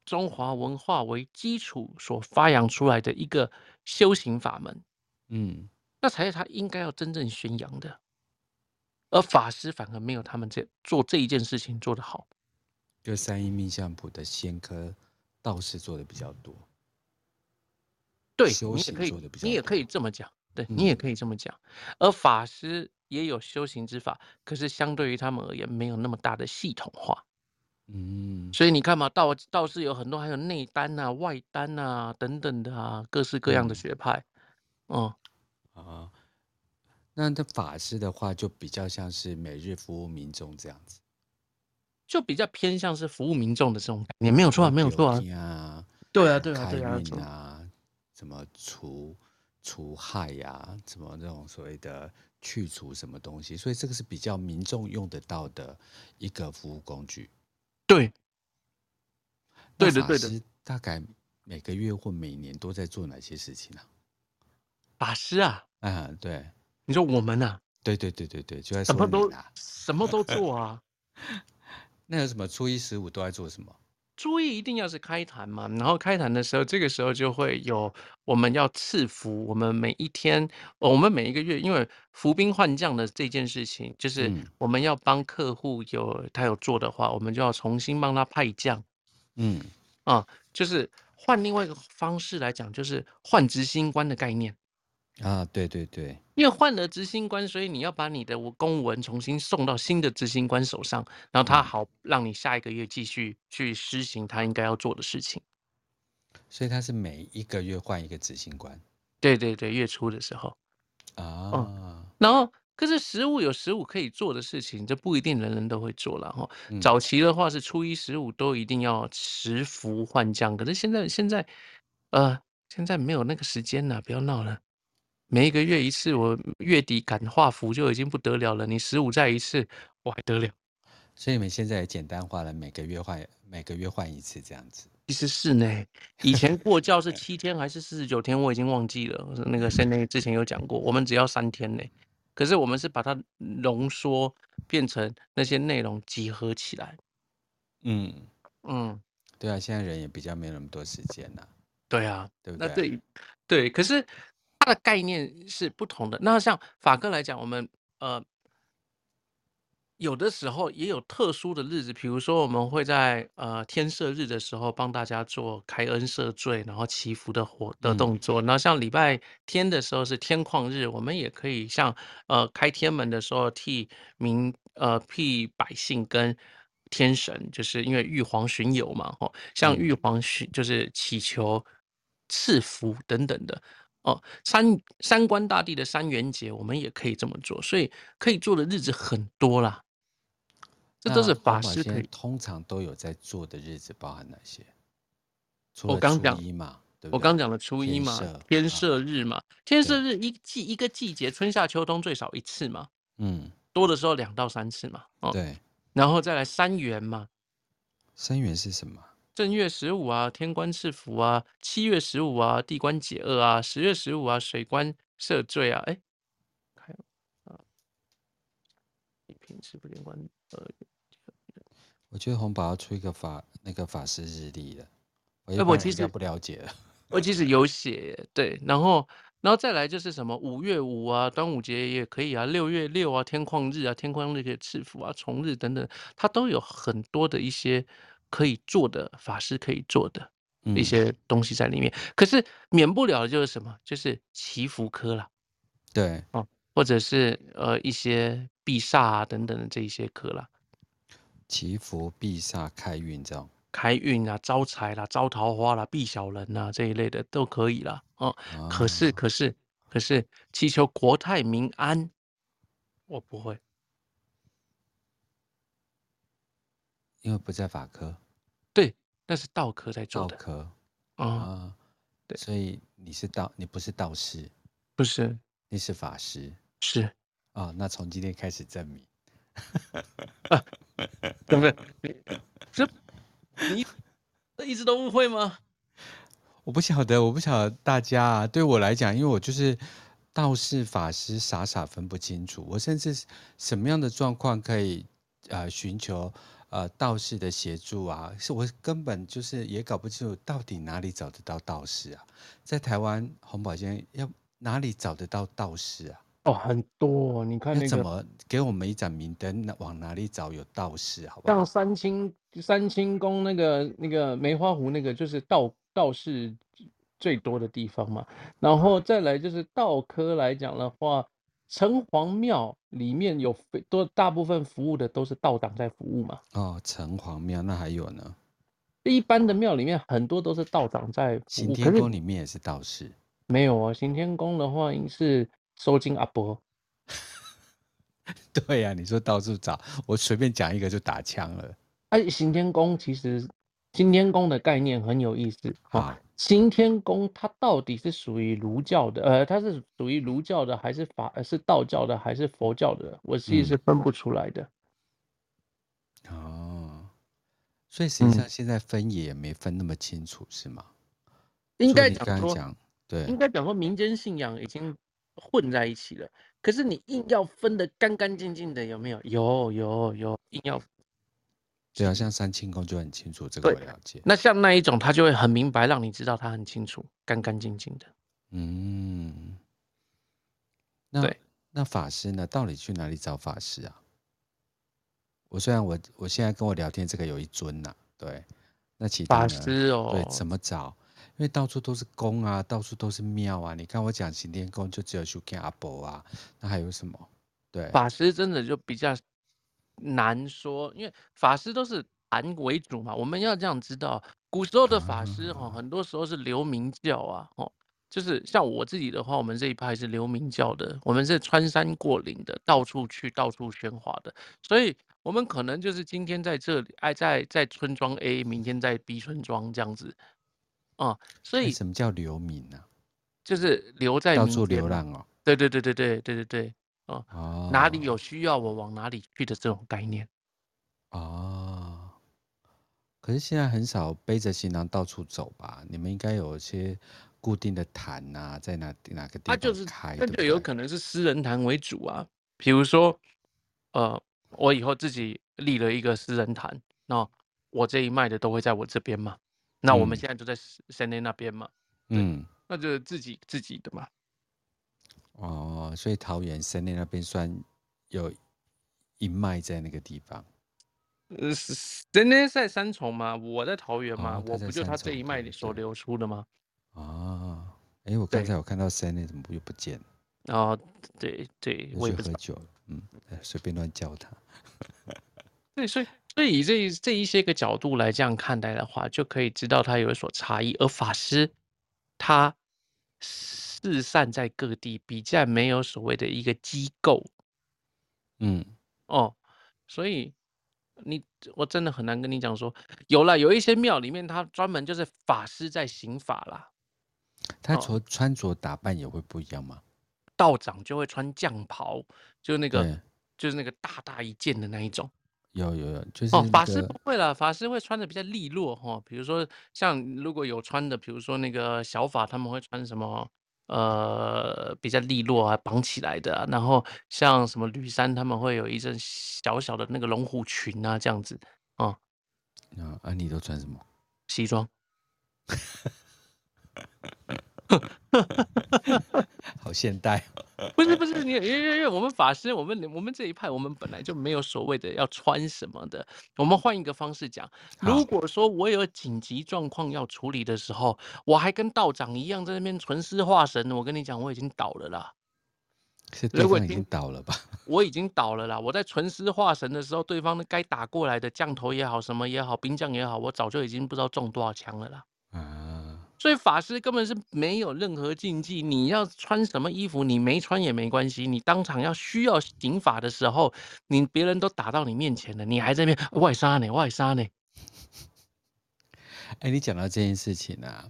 中华文化为基础所发扬出来的一个修行法门，嗯，那才是他应该要真正宣扬的，而法师反而没有他们这做这一件事情做得好，就三一命相谱的仙科。道士做的比较多，对，修行做的比较多，你也可以，你也可以这么讲，对、嗯、你也可以这么讲。而法师也有修行之法，可是相对于他们而言，没有那么大的系统化。嗯，所以你看嘛，道道士有很多，还有内丹啊、外丹啊等等的啊，各式各样的学派。哦，嗯啊，那这法师的话，就比较像是每日服务民众这样子。就比较偏向是服务民众的这种，也没有错啊，没有错啊。对啊，对啊，对啊，开运啊，什么除除害呀、啊，什么这种所谓的去除什么东西，所以这个是比较民众用得到的一个服务工具。对，对的，对的。大概每个月或每年都在做哪些事情呢、啊？法师啊，嗯，对，你说我们呢、啊？对对对对对，就在什么都什么都做啊。那有什么初一十五都在做什么？初一一定要是开坛嘛，然后开坛的时候，这个时候就会有我们要赐福。我们每一天，我们每一个月，因为扶兵换将的这件事情，就是我们要帮客户有他有做的话，我们就要重新帮他派将。嗯啊，就是换另外一个方式来讲，就是换执行官的概念。啊，对对对，因为换了执行官，所以你要把你的公文重新送到新的执行官手上，然后他好让你下一个月继续去施行他应该要做的事情。所以他是每一个月换一个执行官。对对对，月初的时候啊、嗯，然后可是十五有十五可以做的事情，这不一定人人都会做了哈。早期的话是初一十五都一定要持符换将，可是现在现在呃现在没有那个时间了，不要闹了。每一个月一次，我月底赶画符就已经不得了了。你十五再一次，我还得了？所以你们现在也简单化了，每个月换，每个月换一次这样子。其实是呢，以前过教是七天还是四十九天，我已经忘记了。那个现在之前有讲过，我们只要三天呢。可是我们是把它浓缩变成那些内容集合起来。嗯嗯，对啊，现在人也比较没有那么多时间了。对啊，对不对？那对对，可是。它的概念是不同的。那像法哥来讲，我们呃有的时候也有特殊的日子，比如说我们会在呃天赦日的时候帮大家做开恩赦罪，然后祈福的活的动作。然后像礼拜天的时候是天旷日，我们也可以像呃开天门的时候替民呃替百姓跟天神，就是因为玉皇巡游嘛，吼，像玉皇巡就是祈求赐福等等的。哦，三三官大帝的三元节，我们也可以这么做，所以可以做的日子很多啦。这都是法师可以通常都有在做的日子，包含哪些？我刚讲初一嘛，我刚讲了初一嘛，天赦日嘛，天赦日一季一个季节，春夏秋冬最少一次嘛，嗯，多的时候两到三次嘛，哦，对，然后再来三元嘛，三元是什么？正月十五啊，天官赐福啊；七月十五啊，地官解厄啊；十月十五啊，水官赦罪啊。哎，看啊，一品是不连贯呃，我觉得红宝要出一个法那个法师日历了。我我其实不了解了，我其实有写对，然后然后再来就是什么五月五啊，端午节也可以啊；六月六啊，天旷日啊，天旷日可以赐福啊，重日等等，它都有很多的一些。可以做的法师可以做的一些东西在里面，嗯、可是免不了的就是什么，就是祈福科啦，对。哦，或者是呃一些避煞啊等等的这一些科啦，祈福、避煞、开运这样，开运啊、招财啦、招桃花啦、避小人呐、啊、这一类的都可以啦。哦。啊、可是可是可是祈求国泰民安，我不会，因为不在法科。对，那是道科在做的。道科啊、哦，对，所以你是道，你不是道士，不是，你是法师，是啊、哦。那从今天开始证明，对不对？你这你一直都误会吗？我不晓得，我不晓得大家啊。对我来讲，因为我就是道士、法师，傻傻分不清楚。我甚至什么样的状况可以呃寻求呃道士的协助啊？是我根本就是也搞不清楚到底哪里找得到道士啊？在台湾红宝先要哪里找得到道士啊？哦，很多，你看那个怎么给我们一盏明灯？那往哪里找有道士？好不好？像三清三清宫那个那个梅花湖那个就是道。道士最多的地方嘛，然后再来就是道科来讲的话，城隍庙里面有非多大部分服务的都是道长在服务嘛。哦，城隍庙那还有呢？一般的庙里面很多都是道长在服务。行天宫里面也是道士？没有啊，行天宫的话是收金阿伯。对呀、啊，你说到处找，我随便讲一个就打枪了。哎、啊，行天宫其实。行天宫的概念很有意思啊！行天宫它到底是属于儒教的，呃，它是属于儒教的，还是法，呃是道教的，还是佛教的？我其实是分不出来的。嗯、哦，所以实际上现在分也没分那么清楚，嗯、是吗？应该讲说，讲对，应该讲说民间信仰已经混在一起了。可是你硬要分得干干净净的，有没有？有有有，硬要。对啊，像三清宫就很清楚，这个我了解。那像那一种，他就会很明白，让你知道他很清楚，干干净净的。嗯，那那法师呢？到底去哪里找法师啊？我虽然我我现在跟我聊天，这个有一尊呐、啊，对。那其他法师哦，对，怎么找？因为到处都是宫啊，到处都是庙啊。你看我讲行天宫，就只有修跟阿伯啊，那还有什么？对，法师真的就比较。难说，因为法师都是坛为主嘛。我们要这样知道，古时候的法师哈，很多时候是流明教啊，哦，就是像我自己的话，我们这一派是流明教的，我们是穿山过岭的，到处去，到处喧哗的。所以，我们可能就是今天在这里，哎，在在村庄 A，明天在 B 村庄这样子，啊，所以什么叫流民呢？就是留在到处流浪哦。对对对对对对对对。哦，哪里有需要我往哪里去的这种概念。哦，可是现在很少背着行囊到处走吧？你们应该有一些固定的坛啊，在哪哪个地方开？它就是，那就有可能是私人坛为主啊。比如说，呃，我以后自己立了一个私人坛，那我这一脉的都会在我这边嘛。那我们现在就在山内那边嘛。嗯，那就是自己自己的嘛。哦，所以桃园森林那边算有一脉在那个地方。呃，森林在三重吗？我在桃园吗？哦、我不就他这一脉所流出的吗？哦，哎，我刚才有看到森林，怎么又不见了？哦，对对，我也喝酒了，嗯，随便乱叫他。对，所以所以以这这一些个角度来这样看待的话，就可以知道他有所差异。而法师他。四散在各地，比较没有所谓的一个机构，嗯，哦，所以你我真的很难跟你讲说，有了有一些庙里面，他专门就是法师在行法啦。他穿穿着打扮也会不一样吗？道长就会穿将袍，就那个就是那个大大一件的那一种。有有有，就是、那个、哦，法师不会了，法师会穿的比较利落哈、哦。比如说像如果有穿的，比如说那个小法，他们会穿什么？呃，比较利落啊，绑起来的啊。然后像什么吕山，他们会有一阵小小的那个龙虎裙啊，这样子啊。啊，啊，你都穿什么？西装。好现代。不是不是，你因为因为我们法师，我们我们这一派，我们本来就没有所谓的要穿什么的。我们换一个方式讲，如果说我有紧急状况要处理的时候，我还跟道长一样在那边存尸化神，我跟你讲，我已经倒了啦。是对方已经倒了吧？我已经倒了啦。我在存尸化神的时候，对方该打过来的降头也好，什么也好，兵将也好，我早就已经不知道中多少枪了啦。啊。所以法师根本是没有任何禁忌，你要穿什么衣服，你没穿也没关系。你当场要需要刑法的时候，你别人都打到你面前了，你还在那边外杀呢，外杀呢。哎，你讲到这件事情啊，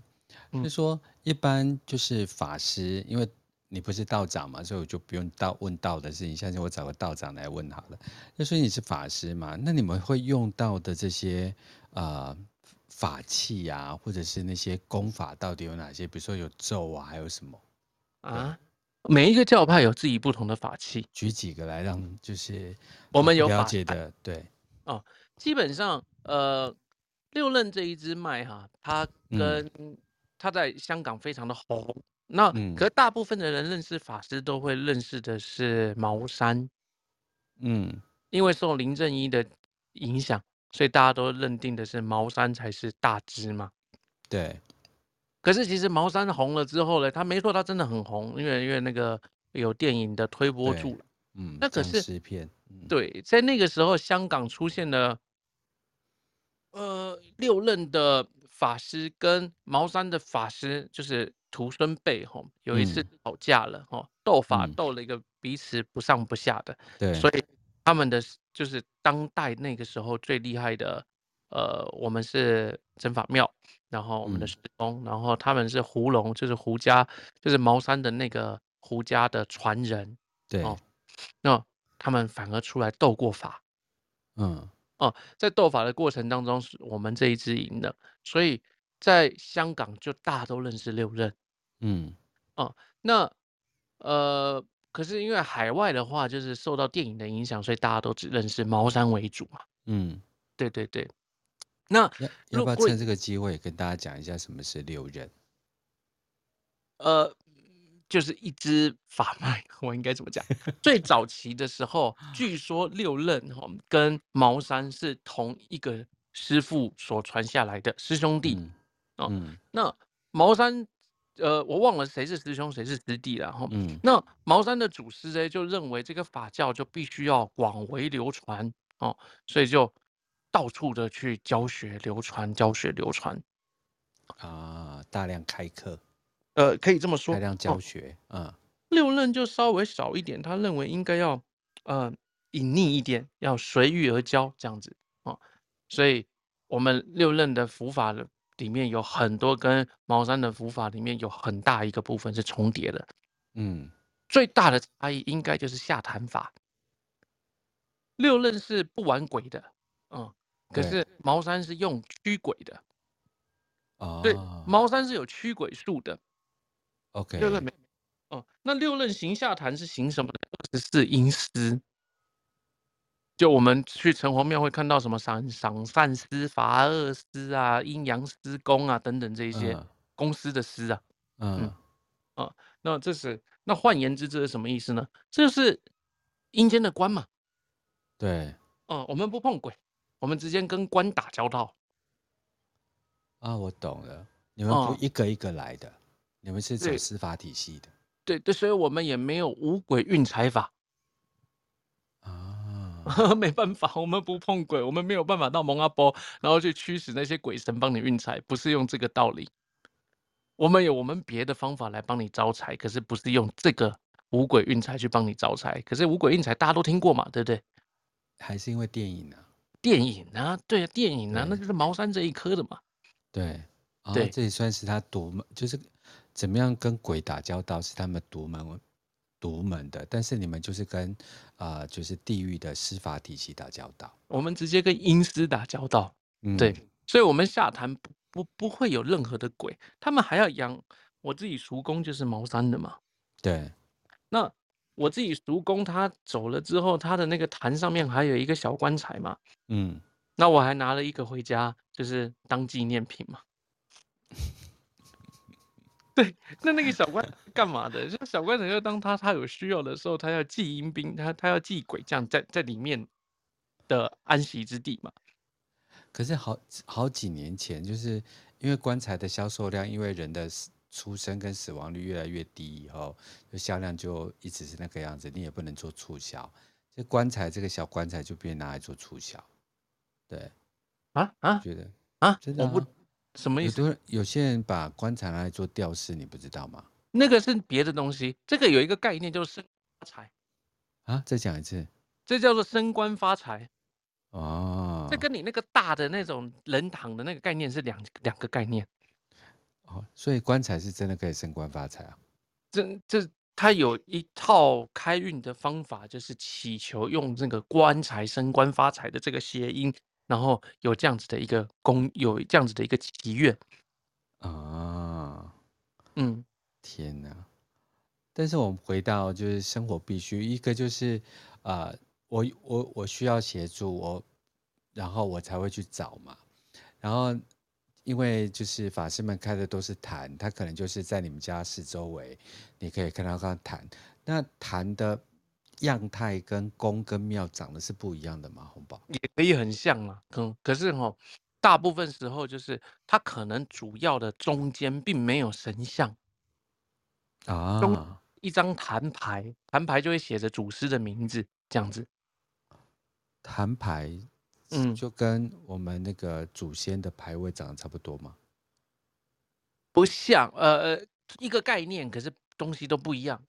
就是说一般就是法师，因为你不是道长嘛，所以我就不用道问道的事情。相信我找个道长来问好了。就说你是法师嘛，那你们会用到的这些呃法器呀，或者是那些功法，到底有哪些？比如说有咒啊，还有什么啊？每一个教派有自己不同的法器，举几个来让就是我们有了解的。对哦，基本上呃。六刃这一支脉哈，它跟它在香港非常的红。嗯、那可是大部分的人认识法师都会认识的是茅山，嗯，因为受林正英的影响，所以大家都认定的是茅山才是大支嘛。对。可是其实茅山红了之后呢，他没错，他真的很红，因为因为那个有电影的推波助澜。嗯。那可是。嗯、对，在那个时候，香港出现了。呃，六任的法师跟茅山的法师就是徒孙辈吼，有一次吵架了吼，斗、嗯、法斗了一个彼此不上不下的，对，所以他们的就是当代那个时候最厉害的，呃，我们是真法庙，然后我们的师兄、嗯，然后他们是胡龙，就是胡家，就是茅山的那个胡家的传人，对，哦，那他们反而出来斗过法，嗯。哦，在斗法的过程当中，是我们这一支赢的，所以在香港就大家都认识六刃。嗯，哦，那呃，可是因为海外的话，就是受到电影的影响，所以大家都只认识茅山为主嘛。嗯，对对对。那要要不要趁这个机会跟大家讲一下什么是六刃？呃。就是一支法脉，我应该怎么讲？最早期的时候，据说六刃哈跟茅山是同一个师傅所传下来的师兄弟。嗯哦嗯、那茅山，呃，我忘了谁是师兄，谁是师弟了哈。嗯，那茅山的祖师呢，就认为这个法教就必须要广为流传哦，所以就到处的去教学流传，教学流传啊，大量开课。呃，可以这么说，大量教学，嗯、哦，六任就稍微少一点，他认为应该要，呃，隐匿一点，要随遇而教这样子，哦，所以我们六任的佛法的里面有很多跟茅山的符法里面有很大一个部分是重叠的，嗯，最大的差异应该就是下坛法，六壬是不玩鬼的，嗯，可是。茅山是用驱鬼的，啊，对，茅山是有驱鬼术的。OK，六刃没哦，那六壬行下坛是行什么的？二十四阴司，就我们去城隍庙会看到什么赏赏善司、罚恶司啊、阴阳师公啊等等这一些公司的司啊，嗯，嗯啊，那这是那换言之，这是什么意思呢？这是阴间的官嘛？对，哦，我们不碰鬼，我们直接跟官打交道。啊，我懂了，你们不一个一个来的。哦你们是走司法体系的，对对，所以我们也没有五鬼运财法啊，没办法，我们不碰鬼，我们没有办法到蒙阿波，然后去驱使那些鬼神帮你运财，不是用这个道理。我们有我们别的方法来帮你招财，可是不是用这个五鬼运财去帮你招财。可是五鬼运财大家都听过嘛，对不对？还是因为电影呢、啊？电影啊，对啊，电影啊，那就是茅山这一科的嘛。对，对，这也算是他独门，就是。怎么样跟鬼打交道是他们独门独门的，但是你们就是跟啊、呃，就是地狱的司法体系打交道。我们直接跟阴司打交道，嗯，对，所以我们下坛不不不会有任何的鬼，他们还要养。我自己叔公就是茅山的嘛，对。那我自己叔公他走了之后，他的那个坛上面还有一个小棺材嘛，嗯，那我还拿了一个回家，就是当纪念品嘛。对，那那个小官干嘛的？就小官，就当他他有需要的时候，他要祭阴兵，他他要祭鬼，这样在在里面的安息之地嘛。可是好好几年前，就是因为棺材的销售量，因为人的出生跟死亡率越来越低，以后就销量就一直是那个样子，你也不能做促销，这棺材这个小棺材就变拿来做促销。对，啊啊，觉得啊，真的、啊、我不。什么意思？有有些人把棺材拿来做吊饰，你不知道吗？那个是别的东西。这个有一个概念，就是升发财啊！再讲一次，这叫做升官发财。哦，这跟你那个大的那种人堂的那个概念是两两个概念。哦，所以棺材是真的可以升官发财啊？这这，它有一套开运的方法，就是祈求用这个棺材升官发财的这个谐音，然后有这样子的一个公，有这样子的一个祈愿。啊，嗯，天哪！但是我们回到就是生活必须，一个就是啊。呃我我我需要协助我，然后我才会去找嘛。然后因为就是法师们开的都是坛，他可能就是在你们家四周围，你可以看到他坛。那坛的样态跟宫跟庙长得是不一样的吗？红宝也可以很像嘛，可可是哈、哦，大部分时候就是它可能主要的中间并没有神像啊，一张坛牌，坛牌就会写着祖师的名字这样子。坛牌，嗯，就跟我们那个祖先的牌位长得差不多吗？不像，呃呃，一个概念，可是东西都不一样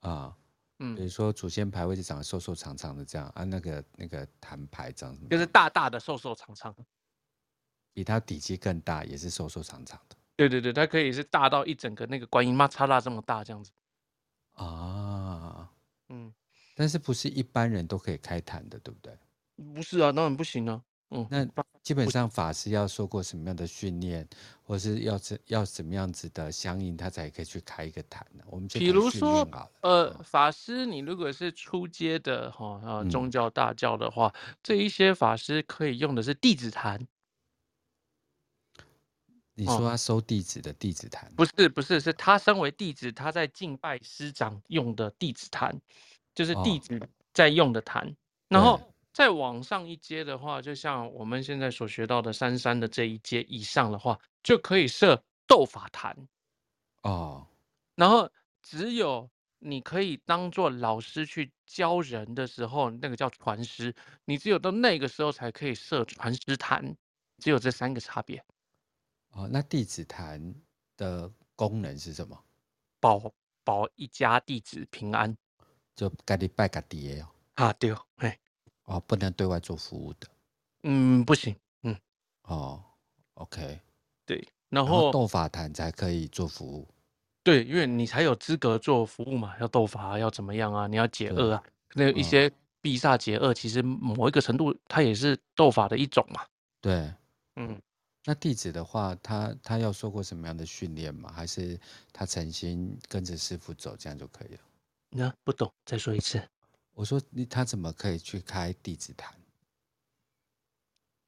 啊。嗯，比如说祖先牌位就长得瘦瘦长长的这样啊，那个那个坛牌长什么？就是大大的、瘦瘦长长，比它底积更大，也是瘦瘦长长的。对对对，它可以是大到一整个那个观音妈叉拉这么大这样子。啊，嗯。但是不是一般人都可以开坛的，对不对？不是啊，当然不行啊。嗯，那基本上法师要受过什么样的训练，或是要怎要什么样子的相应，他才可以去开一个坛呢？我们就比如说，呃，法师，你如果是初阶的哈啊宗教大教的话，嗯，这一些法师可以用的是弟子坛。你说他收弟子的弟子坛？不是，不是，是他身为弟子，他在敬拜师长用的弟子坛。就是弟子在用的坛，哦，然后再往上一阶的话，就像我们现在所学到的三三的这一阶以上的话，就可以设斗法坛哦。然后只有你可以当做老师去教人的时候，那个叫传师，你只有到那个时候才可以设传师坛，只有这三个差别。哦，那弟子坛的功能是什么？保保一家弟子平安。就家己拜个爹哦，啊对，哎，哦，不能对外做服务的，嗯，不行，嗯，哦，OK，对，然后斗法坛才可以做服务，对，因为你才有资格做服务嘛，要斗法要怎么样啊？你要解厄啊，那一些避煞解厄，其实某一个程度它也是斗法的一种嘛，对，嗯，那弟子的话，他他要受过什么样的训练吗？还是他诚心跟着师傅走，这样就可以了？那不懂，再说一次。我说你他怎么可以去开弟子坛？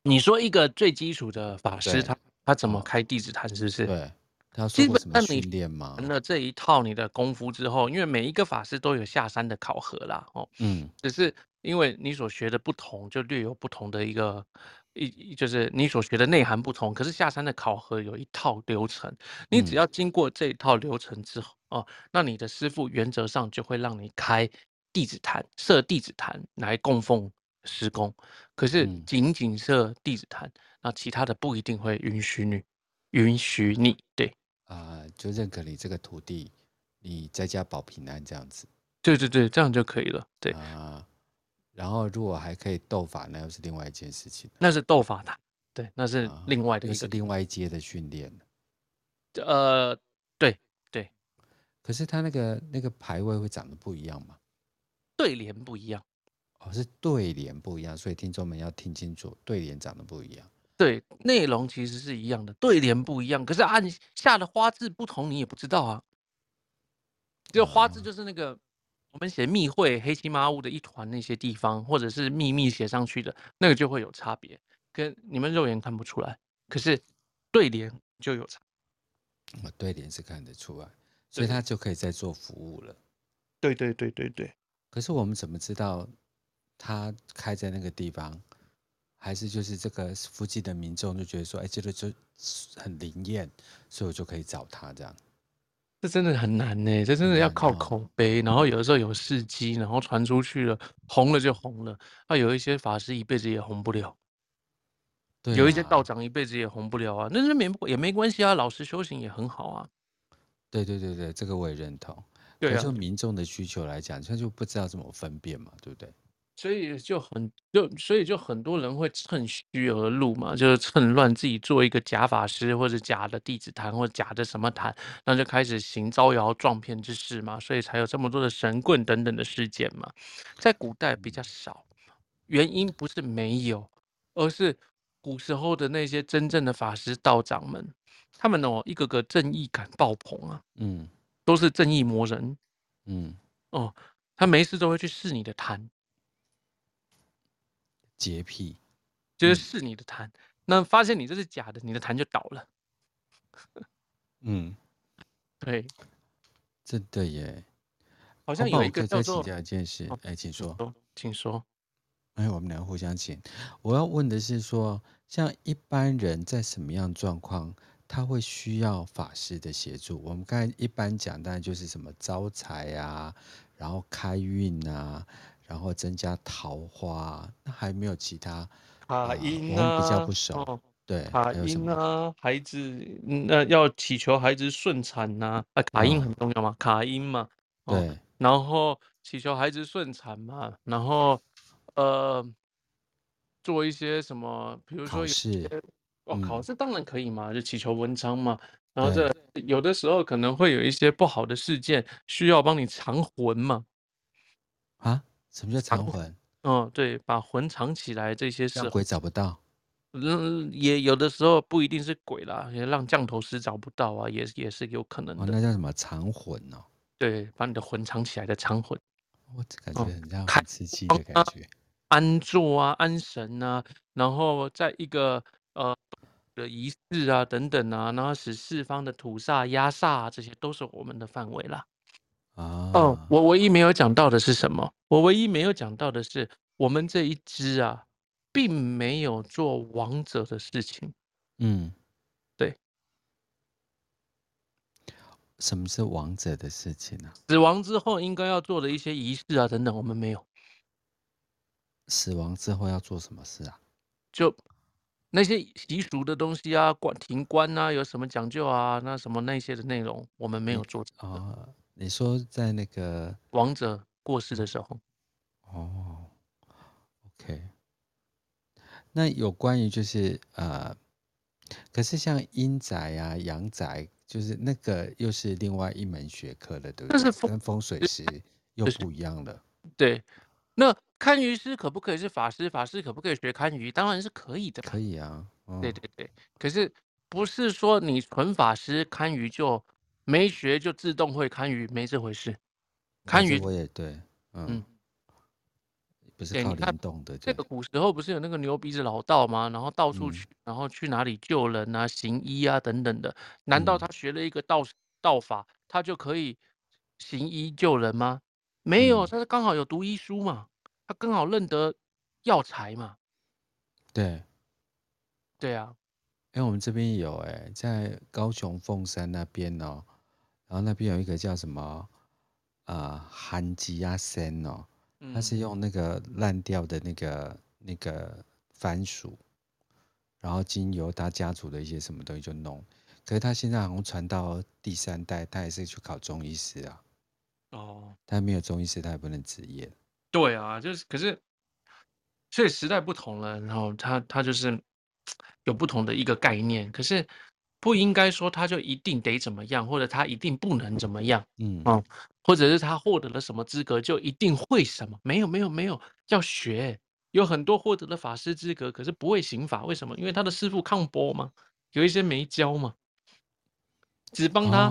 你说一个最基础的法师，他他怎么开弟子坛？是不是？对，他要受过什么训练吗？完了这一套你的功夫之后，因为每一个法师都有下山的考核啦，哦，嗯，只是因为你所学的不同，就略有不同的一个。一就是你所学的内涵不同，可是下山的考核有一套流程，你只要经过这一套流程之后，哦，那你的师傅原则上就会让你开弟子坛，设弟子坛来供奉施公。可是仅仅设弟子坛，那其他的不一定会允许你，允许你，对，啊，就认可你这个徒弟，你在家保平安这样子。对对对，这样就可以了，对啊。然后，如果还可以斗法，那又是另外一件事情。那是斗法坛，对，那是另外的一个，啊、是另外一阶的训练。呃，对对。可是他那个那个牌位会长得不一样吗？对联不一样。哦，是对联不一样，所以听众们要听清楚，对联长得不一样。对，内容其实是一样的，对联不一样，可是按下的花字不同，你也不知道啊。就花字就是那个。我们写密会黑漆麻乌的一团那些地方，或者是秘密写上去的那个就会有差别，跟你们肉眼看不出来，可是对联就有差。我对联是看得出来，所以他就可以在做服务了。对对对对对。可是我们怎么知道他开在那个地方？还是就是这个附近的民众就觉得说，哎，这个就很灵验，所以我就可以找他这样。这真的很难呢，这真的要靠口碑，然后有的时候有事迹，然后传出去了，红了就红了。那有一些法师一辈子也红不了。对啊，有一些道长一辈子也红不了啊，那那没也没关系啊，老实修行也很好啊。对对对对，这个我也认同。对啊，就民众的需求来讲，他就不知道怎么分辨嘛，对不对？所以就很就所以就很多人会趁虚而入嘛，就是趁乱自己做一个假法师或者假的弟子坛或者假的什么坛，那就开始行招摇撞骗之事嘛，所以才有这么多的神棍等等的事件嘛。在古代比较少，原因不是没有，而是古时候的那些真正的法师道长们，他们哦一个个正义感爆棚啊，嗯，都是正义魔人，嗯，哦，他没事都会去试你的痰。洁癖，就是试你的痰，嗯，那发现你这是假的，你的痰就倒了。嗯，对，真的耶。好像有一个叫做……我可以再请教一件事，哎，请说，请说。哎，我们俩互相请。我要问的是说，像一般人在什么样状况，他会需要法师的协助？我们刚才一般讲，当然就是什么招财啊，然后开运啊。然后增加桃花，那还没有其他卡音我们比较不熟。哦、对，卡音啊，孩子，那要祈求孩子顺产呐、啊，啊，卡音很重要嘛，哦、卡音嘛，对、哦，然后祈求孩子顺产嘛，然后呃，做一些什么，比如说有些考试，哦，考试当然可以嘛，嗯、就祈求文昌嘛，然后这有的时候可能会有一些不好的事件，需要帮你藏魂嘛，啊？什么叫藏魂？嗯，对，把魂藏起来，这些事鬼找不到。嗯，也有的时候不一定是鬼啦，也让降头师找不到啊，也也是有可能的。哦、那叫什么藏魂哦？对，把你的魂藏起来的藏魂。我感觉很像很刺激的感觉。安坐啊，安神啊，然后在一个呃的仪式啊等等啊，然后使四方的土煞压煞、啊，这些都是我们的范围啦。啊、哦，我唯一没有讲到的是什么？我唯一没有讲到的是，我们这一支啊，并没有做王者的事情。嗯，对。什么是王者的事情呢、啊？死亡之后应该要做的一些仪式啊，等等，我们没有。死亡之后要做什么事啊？就那些习俗的东西啊，关停关啊，有什么讲究啊？那什么那些的内容，我们没有做啊。哦你说在那个王者过世的时候，哦，OK，那有关于就是呃，可是像阴宅啊、阳宅，就是那个又是另外一门学科了，对不对？但是风跟风水师又不一样了。对，那堪舆师可不可以是法师？法师可不可以学堪舆？当然是可以的。可以啊，哦、对对对。可是不是说你纯法师堪舆就。没学就自动会堪舆，没这回事。堪舆我也对，嗯，嗯不是靠灵动的。这个古时候不是有那个牛鼻子老道吗？然后到处去，嗯、然后去哪里救人啊、行医啊等等的。难道他学了一个道、嗯、道法，他就可以行医救人吗？没有，他是刚好有读医书嘛，他刚好认得药材嘛。对，对啊。因为我们这边有哎，在高雄凤山那边哦。然后那边有一个叫什么啊，韩吉亚森哦，他是用那个烂掉的那个那个番薯，然后经由他家族的一些什么东西就弄，可是他现在好像传到第三代，他也是去考中医师啊。哦，他没有中医师，他也不能执业。对啊，就是可是，所以时代不同了，然后他他就是有不同的一个概念，可是。不应该说他就一定得怎么样，或者他一定不能怎么样，嗯，嗯，或者是他获得了什么资格就一定会什么？没有，没有，没有，要学。有很多获得了法师资格，可是不会刑法，为什么？因为他的师傅抗波嘛，有一些没教嘛，只帮他。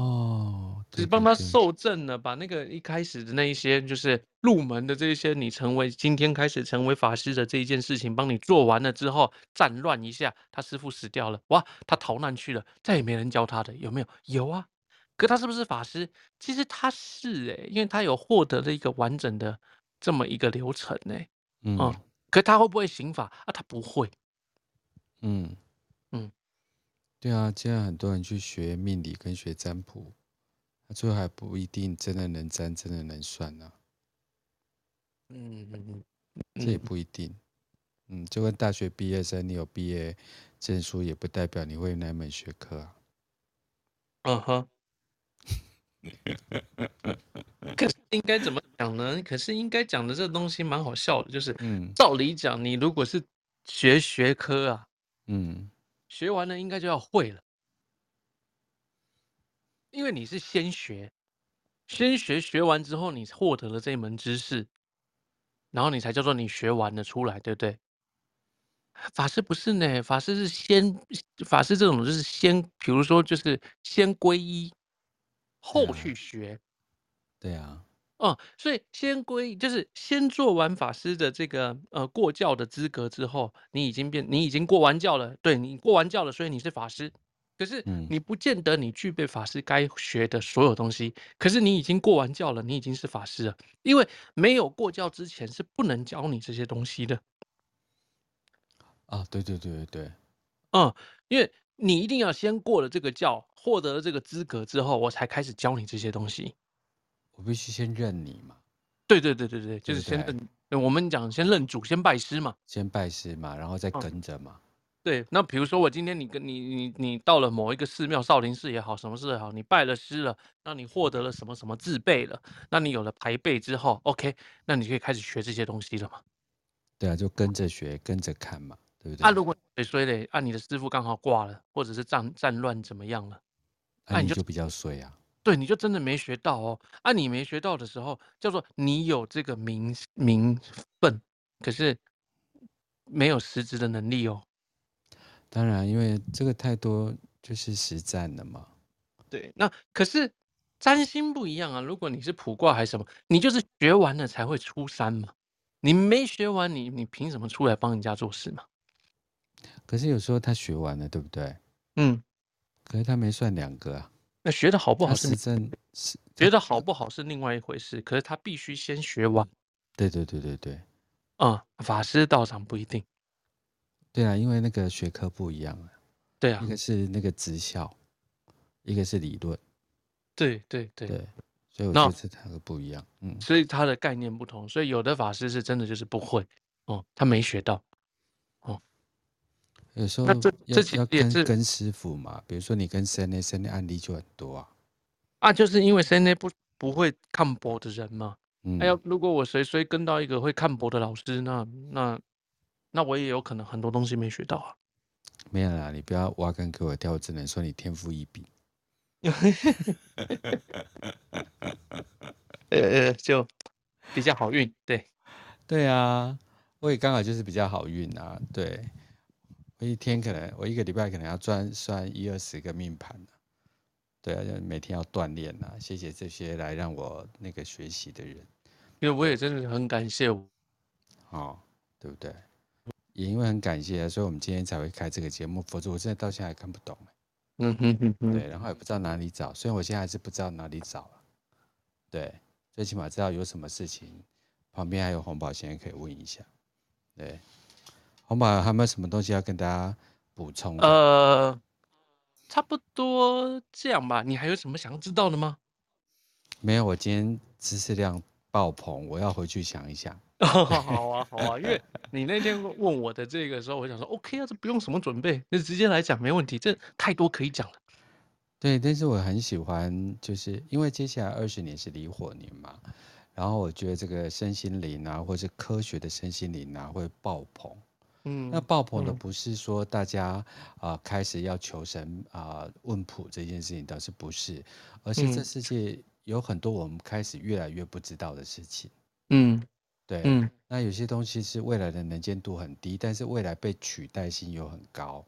哦只帮他受证了，把那个一开始的那一些，就是入门的这些，你成为今天开始成为法师的这一件事情，帮你做完了之后，战乱一下，他师傅死掉了，哇，他逃难去了，再也没人教他的，有没有？有啊，可他是不是法师？其实他是哎，因为他有获得了一个完整的这么一个流程哎，嗯，嗯，可他会不会刑法啊？他不会，嗯嗯，对啊，现在很多人去学命理跟学占卜。最后还不一定真的能沾，真的能算呢、啊。嗯嗯嗯，这也不一定。嗯，就跟大学毕业生，你有毕业证书，也不代表你会哪门学科啊。嗯哼。可是应该怎么讲呢？可是应该讲的这个东西蛮好笑的，就是，嗯，照理讲，你如果是学学科啊，嗯，学完了应该就要会了，因为你是先学，先学学完之后，你获得了这一门知识，然后你才叫做你学完了出来，对不对？法师不是呢，法师是先，法师这种就是先，比如说就是先皈依。后去学，对啊，哦、嗯，所以先归就是先做完法师的这个呃过教的资格之后，你已经变，你已经过完教了，对，你过完教了，所以你是法师。可是你不见得你具备法师该学的所有东西。嗯、可是你已经过完教了，你已经是法师了，因为没有过教之前是不能教你这些东西的。啊，对对对对对，嗯，因为。你一定要先过了这个教，获得了这个资格之后，我才开始教你这些东西。我必须先认你嘛。对对对对对，就是先认。我们讲先认主，先拜师嘛。先拜师嘛，然后再跟着嘛。嗯、对，那比如说我今天你跟你你你到了某一个寺庙，少林寺也好，什么寺也好，你拜了师了，那你获得了什么什么字辈了，那你有了牌辈之后，OK，那你可以开始学这些东西了嘛。对啊，就跟着学，跟着看嘛。对不对啊，如果谁衰嘞，啊，你的师傅刚好挂了，或者是战战乱怎么样了，啊，你就比较衰啊。对，你就真的没学到哦。啊，你没学到的时候，叫做你有这个名名分，可是没有实质的能力哦。当然，因为这个太多就是实战的嘛。对，那可是占星不一样啊。如果你是卜卦还是什么，你就是学完了才会出山嘛。你没学完，你你凭什么出来帮人家做事嘛？可是有时候他学完了，对不对？嗯，可是他没算两个啊。那学的好不好是真，是学的好不好是另外一回事。可是他必须先学完。对对对对对。嗯，法师道长不一定。对啊，因为那个学科不一样啊。对啊，一个是那个职校，一个是理论。对对对对，所以我觉得这两个不一样。嗯，所以他的概念不同，所以有的法师是真的就是不会哦，他没学到。有时候这要跟跟师傅嘛，比如说你跟森内森内案例就很多啊，啊，就是因为森内不不会看博的人嘛，嗯，哎呀，如果我随随跟到一个会看博的老师，那那那我也有可能很多东西没学到啊。没有啦，你不要挖坑给我跳，我只能说你天赋异禀。呃呃，就比较好运，对，对啊，我也刚好就是比较好运啊，对。我一天可能，我一个礼拜可能要转算一二十个命盘，对啊，就每天要锻炼啊。谢谢这些来让我那个学习的人，因为我也真的很感谢我，哦，对不对？也因为很感谢，所以我们今天才会开这个节目，否则我现在到现在还看不懂。嗯哼哼哼，对，然后也不知道哪里找，虽然我现在还是不知道哪里找了，对，最起码知道有什么事情，旁边还有红宝先生可以问一下，对。红宝还有没有什么东西要跟大家补充？呃，差不多这样吧。你还有什么想要知道的吗？没有，我今天知识量爆棚，我要回去想一想。好啊，好啊，因为你那天问我的这个时候，我想说，OK 啊，这不用什么准备，就直接来讲，没问题。这太多可以讲了。对，但是我很喜欢，就是因为接下来二十年是离火年嘛，然后我觉得这个身心灵啊，或是科学的身心灵啊，会爆棚。嗯，那爆棚的不是说大家啊、开始要求神啊、呃、问卜这件事情，倒是不是，而是这世界有很多我们开始越来越不知道的事情。嗯，对，嗯，那有些东西是未来的能见度很低，但是未来被取代性又很高。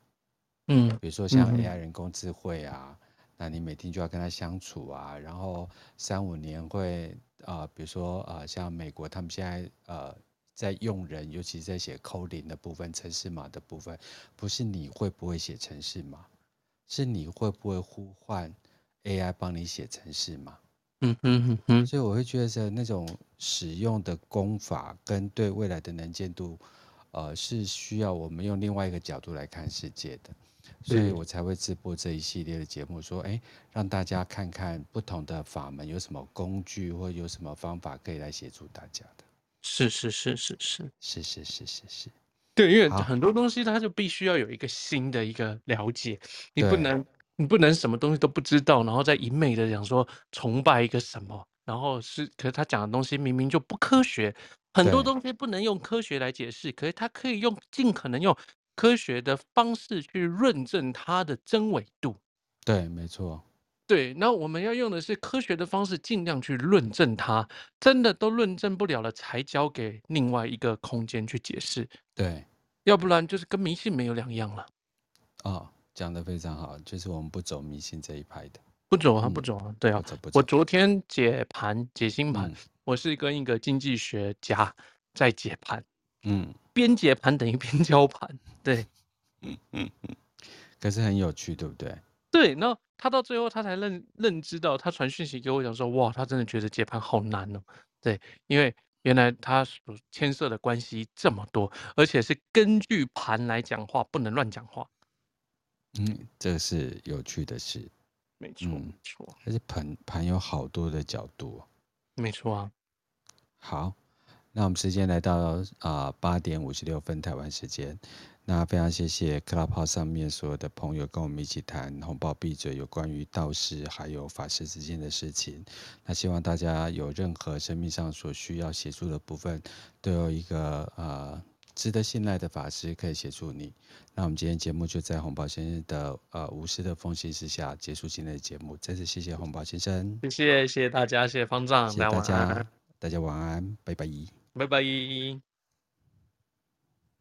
嗯，比如说像 AI 人工智慧啊，嗯、那你每天就要跟他相处啊，然后三五年会啊、呃，比如说啊、呃，像美国他们现在呃。在用人，尤其是在写 coding 的部分、城市码的部分，不是你会不会写城市码，是你会不会呼唤 AI 帮你写城市码。嗯哼哼哼，所以我会觉得那种使用的功法跟对未来的能见度，呃，是需要我们用另外一个角度来看世界的，所以我才会直播这一系列的节目，说，哎、让大家看看不同的法门有什么工具或有什么方法可以来协助大家的。是是是是是。是是是是是，对，因为很多东西它就必须要有一个新的一个了解，你不能。你不能什么东西都不知道，然后再一昧的讲说崇拜一个什么，然后是可是他讲的东西明明就不科学，很多东西不能用科学来解释，可是他可以用尽可能用科学的方式去论证它的真伪度。对，没错。对，那我们要用的是科学的方式，尽量去论证它。真的都论证不了了，才交给另外一个空间去解释。对，要不然就是跟迷信没有两样了。哦，讲得非常好，就是我们不走迷信这一派的，不走啊，不走啊。嗯、对啊，我昨天解盘解星盘、嗯，我是跟一个经济学家在解盘。嗯，边解盘等于边交盘。对，嗯嗯嗯，可是很有趣，对不对？对，那他到最后他才认认知到，他传讯息给我讲说，哇，他真的觉得解盘好难哦。对，因为原来他所牵涉的关系这么多，而且是根据盘来讲话，不能乱讲话。嗯，这是有趣的事。没错，没错。而且盘盘有好多的角度。没错啊。好，那我们时间来到啊八点五十六分台湾时间。那非常谢谢 Clubhouse 上面所有的朋友跟我们一起谈红包闭嘴有关于道士还有法师之间的事情。那希望大家有任何生命上所需要协助的部分，都有一个呃值得信赖的法师可以协助你。那我们今天节目就在红宝先生的呃无私的奉献之下结束今天的节目。再次谢谢红宝先生，谢谢谢谢大家，谢谢方丈，谢谢大家，大家晚安，拜拜，拜拜。